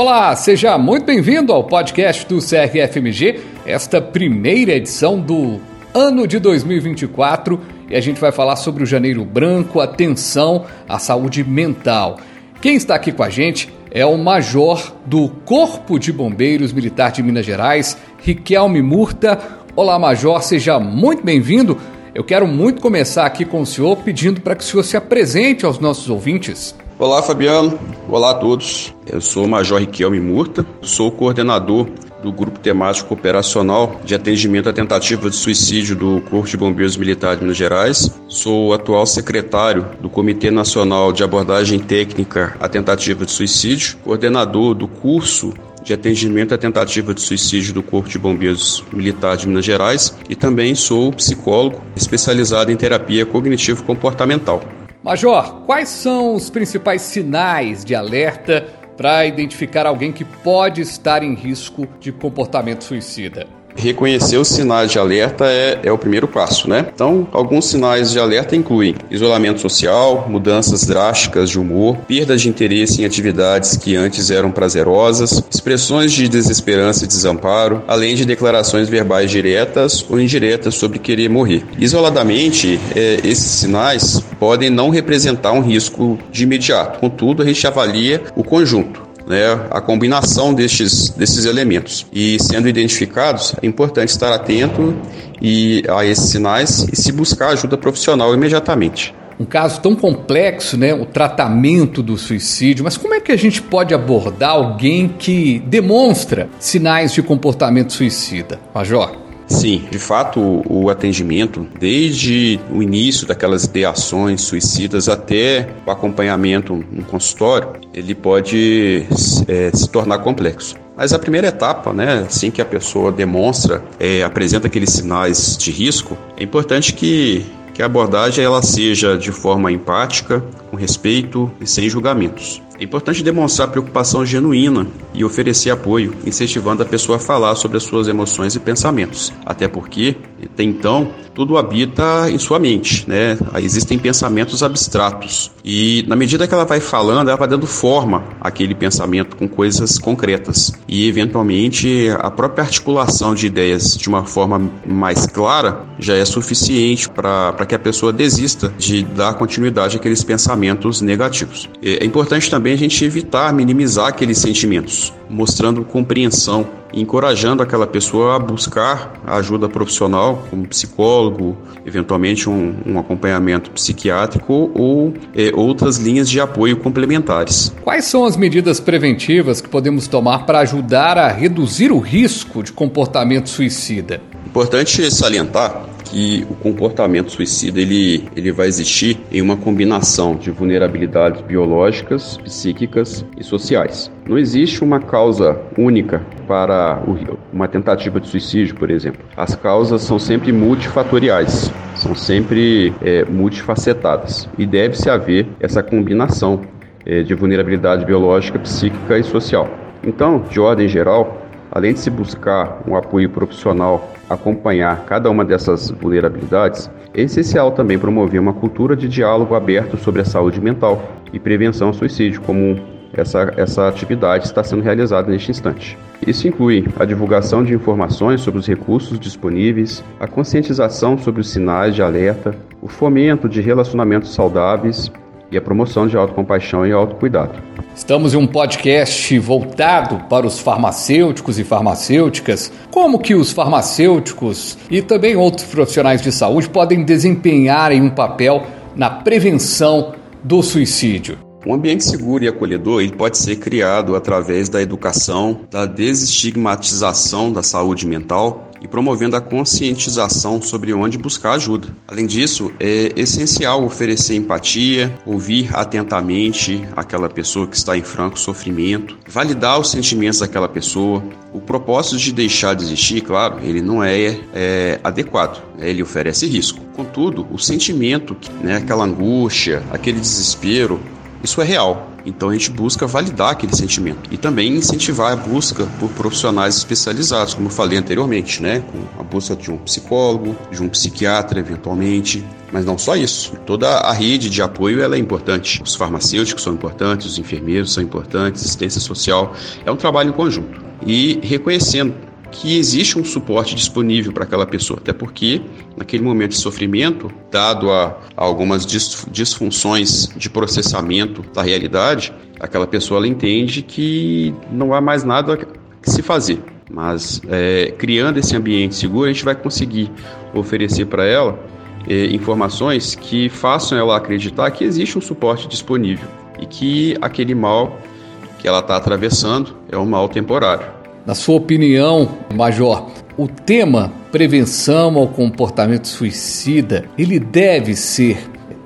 Olá, seja muito bem-vindo ao podcast do CRFMG, esta primeira edição do ano de 2024 e a gente vai falar sobre o Janeiro Branco, atenção à saúde mental. Quem está aqui com a gente é o Major do Corpo de Bombeiros Militar de Minas Gerais, Riquelme Murta. Olá, Major, seja muito bem-vindo. Eu quero muito começar aqui com o senhor pedindo para que o senhor se apresente aos nossos ouvintes. Olá, Fabiano. Olá a todos. Eu sou o Major Riquelme Murta, sou coordenador do Grupo Temático Operacional de Atendimento à Tentativa de Suicídio do Corpo de Bombeiros Militar de Minas Gerais. Sou atual secretário do Comitê Nacional de Abordagem Técnica à Tentativa de Suicídio, coordenador do curso de atendimento à tentativa de suicídio do Corpo de Bombeiros Militar de Minas Gerais e também sou psicólogo especializado em terapia cognitivo-comportamental. Major, quais são os principais sinais de alerta para identificar alguém que pode estar em risco de comportamento suicida? Reconhecer os sinais de alerta é, é, o primeiro passo, né? Então, alguns sinais de alerta incluem isolamento social, mudanças drásticas de humor, perda de interesse em atividades que antes eram prazerosas, expressões de desesperança e desamparo, além de declarações verbais diretas ou indiretas sobre querer morrer. Isoladamente, é, esses sinais podem não representar um risco de imediato, contudo, a gente avalia o conjunto né, a combinação destes, desses elementos. E sendo identificados, é importante estar atento e a esses sinais e se buscar ajuda profissional imediatamente um caso tão complexo, né, o tratamento do suicídio, mas como é que a gente pode abordar alguém que demonstra sinais de comportamento suicida, Major? Sim, de fato, o, o atendimento, desde o início daquelas ideações suicidas até o acompanhamento no consultório, ele pode é, se tornar complexo. Mas a primeira etapa, né, assim que a pessoa demonstra, é, apresenta aqueles sinais de risco, é importante que, que a abordagem ela seja de forma empática, com respeito e sem julgamentos. É importante demonstrar preocupação genuína e oferecer apoio, incentivando a pessoa a falar sobre as suas emoções e pensamentos. Até porque, até então, tudo habita em sua mente, né? Existem pensamentos abstratos. E na medida que ela vai falando, ela vai dando forma àquele pensamento com coisas concretas. E eventualmente a própria articulação de ideias de uma forma mais clara já é suficiente para que a pessoa desista de dar continuidade àqueles pensamentos negativos. É importante também também a gente evitar minimizar aqueles sentimentos, mostrando compreensão encorajando aquela pessoa a buscar ajuda profissional, como psicólogo, eventualmente um, um acompanhamento psiquiátrico ou é, outras linhas de apoio complementares. Quais são as medidas preventivas que podemos tomar para ajudar a reduzir o risco de comportamento suicida? Importante salientar que o comportamento suicida ele, ele vai existir em uma combinação de vulnerabilidades biológicas, psíquicas e sociais. Não existe uma causa única para uma tentativa de suicídio, por exemplo. As causas são sempre multifatoriais, são sempre é, multifacetadas e deve-se haver essa combinação é, de vulnerabilidade biológica, psíquica e social. Então, de ordem geral, além de se buscar um apoio profissional, acompanhar cada uma dessas vulnerabilidades, é essencial também promover uma cultura de diálogo aberto sobre a saúde mental e prevenção ao suicídio, como essa, essa atividade está sendo realizada neste instante. Isso inclui a divulgação de informações sobre os recursos disponíveis, a conscientização sobre os sinais de alerta, o fomento de relacionamentos saudáveis e a promoção de autocompaixão e autocuidado. Estamos em um podcast voltado para os farmacêuticos e farmacêuticas. Como que os farmacêuticos e também outros profissionais de saúde podem desempenhar um papel na prevenção do suicídio? Um ambiente seguro e acolhedor ele pode ser criado através da educação, da desestigmatização da saúde mental e promovendo a conscientização sobre onde buscar ajuda. Além disso, é essencial oferecer empatia, ouvir atentamente aquela pessoa que está em franco sofrimento, validar os sentimentos daquela pessoa. O propósito de deixar de existir, claro, ele não é, é adequado, ele oferece risco. Contudo, o sentimento, né, aquela angústia, aquele desespero, isso é real. Então a gente busca validar aquele sentimento e também incentivar a busca por profissionais especializados, como eu falei anteriormente, né? Com a busca de um psicólogo, de um psiquiatra, eventualmente. Mas não só isso. Toda a rede de apoio ela é importante. Os farmacêuticos são importantes, os enfermeiros são importantes, assistência social. É um trabalho em conjunto. E reconhecendo que existe um suporte disponível para aquela pessoa, até porque naquele momento de sofrimento, dado a, a algumas disfunções de processamento da realidade, aquela pessoa entende que não há mais nada que se fazer. Mas é, criando esse ambiente seguro, a gente vai conseguir oferecer para ela é, informações que façam ela acreditar que existe um suporte disponível e que aquele mal que ela está atravessando é um mal temporário. Na sua opinião, Major, o tema prevenção ao comportamento suicida, ele deve ser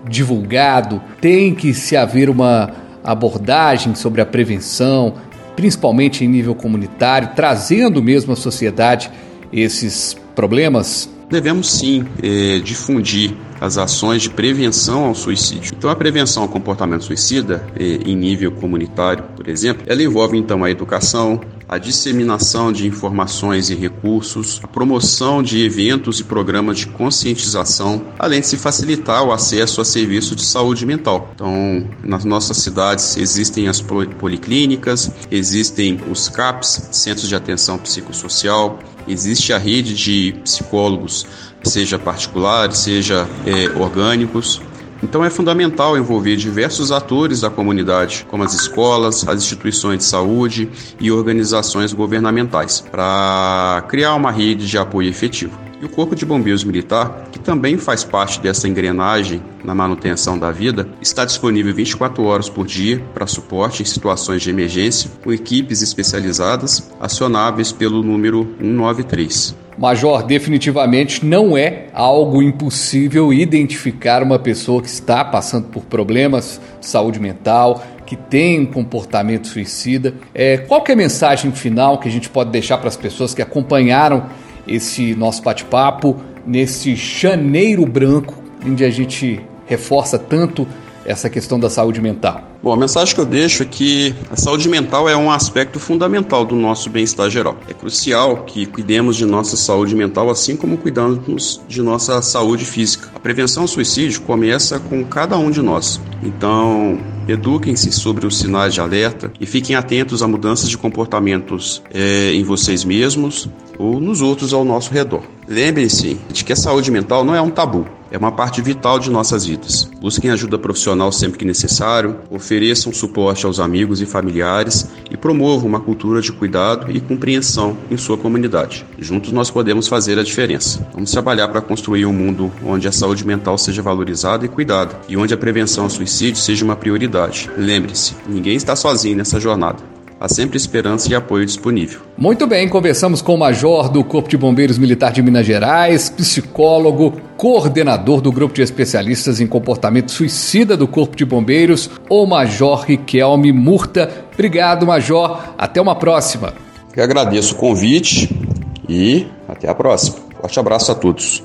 divulgado? Tem que se haver uma abordagem sobre a prevenção, principalmente em nível comunitário, trazendo mesmo à sociedade esses problemas? Devemos sim eh, difundir as ações de prevenção ao suicídio. Então, a prevenção ao comportamento suicida, eh, em nível comunitário, por exemplo, ela envolve então a educação, a disseminação de informações e recursos, a promoção de eventos e programas de conscientização, além de se facilitar o acesso a serviços de saúde mental. Então, nas nossas cidades existem as policlínicas, existem os CAPs, Centros de Atenção Psicossocial, existe a rede de psicólogos, seja particulares, seja é, orgânicos. Então é fundamental envolver diversos atores da comunidade, como as escolas, as instituições de saúde e organizações governamentais, para criar uma rede de apoio efetivo. E o Corpo de Bombeiros Militar, que também faz parte dessa engrenagem na manutenção da vida, está disponível 24 horas por dia para suporte em situações de emergência, com equipes especializadas acionáveis pelo número 193. Major, definitivamente não é algo impossível identificar uma pessoa que está passando por problemas de saúde mental, que tem um comportamento suicida. É, qual é a mensagem final que a gente pode deixar para as pessoas que acompanharam esse nosso bate-papo nesse janeiro branco, onde a gente reforça tanto essa questão da saúde mental? Bom, a mensagem que eu deixo é que a saúde mental é um aspecto fundamental do nosso bem-estar geral. É crucial que cuidemos de nossa saúde mental assim como cuidamos de nossa saúde física. A prevenção ao suicídio começa com cada um de nós. Então, eduquem-se sobre os sinais de alerta e fiquem atentos a mudanças de comportamentos é, em vocês mesmos ou nos outros ao nosso redor. Lembrem-se de que a saúde mental não é um tabu, é uma parte vital de nossas vidas. Busquem ajuda profissional sempre que necessário, ofereçam suporte aos amigos e familiares e promovam uma cultura de cuidado e compreensão em sua comunidade. Juntos nós podemos fazer a diferença. Vamos trabalhar para construir um mundo onde a saúde mental seja valorizada e cuidada e onde a prevenção ao suicídio seja uma prioridade. Lembre-se, ninguém está sozinho nessa jornada há sempre esperança e apoio disponível. Muito bem, conversamos com o Major do Corpo de Bombeiros Militar de Minas Gerais, psicólogo, coordenador do Grupo de Especialistas em Comportamento Suicida do Corpo de Bombeiros, o Major Riquelme Murta. Obrigado, Major. Até uma próxima. Eu agradeço o convite e até a próxima. Forte abraço a todos.